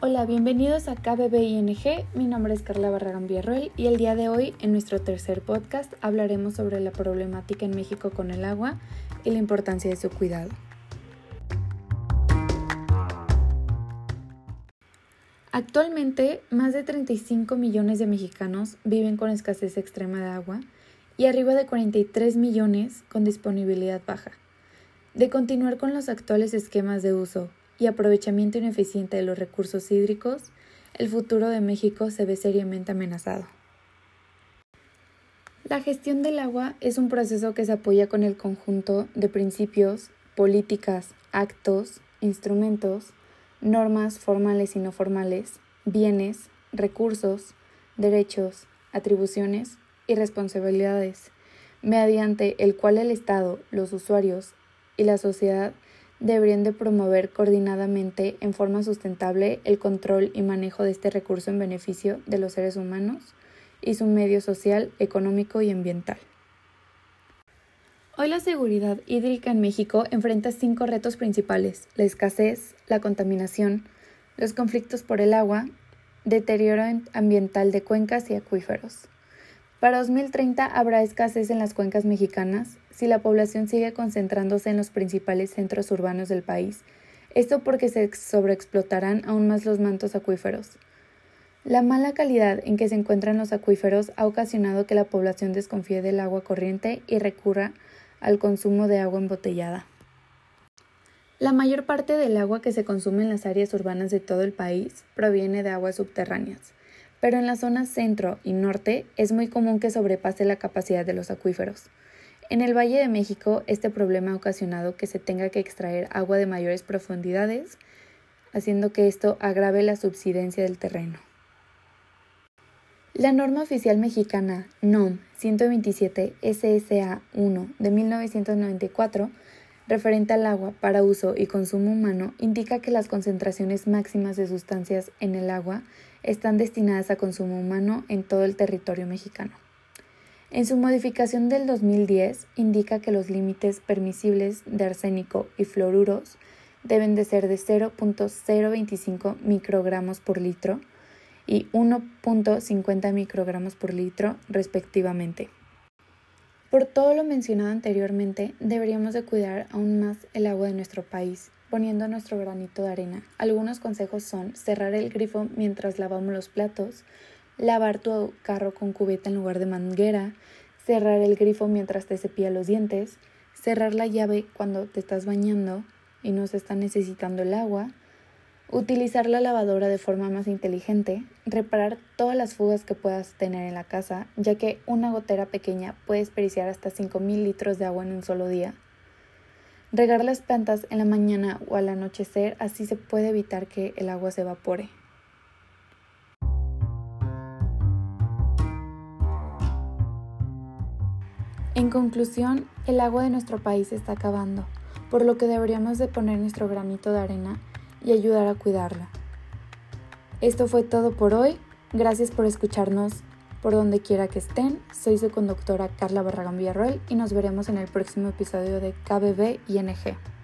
Hola, bienvenidos a KBBING. Mi nombre es Carla Barragán Villarroel y el día de hoy, en nuestro tercer podcast, hablaremos sobre la problemática en México con el agua y la importancia de su cuidado. Actualmente, más de 35 millones de mexicanos viven con escasez extrema de agua y arriba de 43 millones con disponibilidad baja. De continuar con los actuales esquemas de uso y aprovechamiento ineficiente de los recursos hídricos, el futuro de México se ve seriamente amenazado. La gestión del agua es un proceso que se apoya con el conjunto de principios, políticas, actos, instrumentos, normas formales y no formales, bienes, recursos, derechos, atribuciones y responsabilidades, mediante el cual el Estado, los usuarios y la sociedad deberían de promover coordinadamente en forma sustentable el control y manejo de este recurso en beneficio de los seres humanos y su medio social, económico y ambiental. Hoy la seguridad hídrica en México enfrenta cinco retos principales, la escasez, la contaminación, los conflictos por el agua, deterioro ambiental de cuencas y acuíferos. Para 2030 habrá escasez en las cuencas mexicanas si la población sigue concentrándose en los principales centros urbanos del país, esto porque se sobreexplotarán aún más los mantos acuíferos. La mala calidad en que se encuentran los acuíferos ha ocasionado que la población desconfíe del agua corriente y recurra al consumo de agua embotellada. La mayor parte del agua que se consume en las áreas urbanas de todo el país proviene de aguas subterráneas, pero en las zonas centro y norte es muy común que sobrepase la capacidad de los acuíferos. En el Valle de México, este problema ha ocasionado que se tenga que extraer agua de mayores profundidades, haciendo que esto agrave la subsidencia del terreno. La norma oficial mexicana NOM 127 SSA 1 de 1994 referente al agua para uso y consumo humano indica que las concentraciones máximas de sustancias en el agua están destinadas a consumo humano en todo el territorio mexicano. En su modificación del 2010 indica que los límites permisibles de arsénico y fluoruros deben de ser de 0.025 microgramos por litro y 1.50 microgramos por litro respectivamente. Por todo lo mencionado anteriormente, deberíamos de cuidar aún más el agua de nuestro país, poniendo nuestro granito de arena. Algunos consejos son cerrar el grifo mientras lavamos los platos, lavar tu carro con cubeta en lugar de manguera, cerrar el grifo mientras te cepillas los dientes, cerrar la llave cuando te estás bañando y no se está necesitando el agua, utilizar la lavadora de forma más inteligente, reparar todas las fugas que puedas tener en la casa, ya que una gotera pequeña puede desperdiciar hasta 5.000 litros de agua en un solo día. Regar las plantas en la mañana o al anochecer, así se puede evitar que el agua se evapore. En conclusión, el agua de nuestro país está acabando, por lo que deberíamos de poner nuestro granito de arena y ayudar a cuidarla. Esto fue todo por hoy. Gracias por escucharnos por donde quiera que estén. Soy su conductora Carla Barragán Villarroel y nos veremos en el próximo episodio de KBB ING.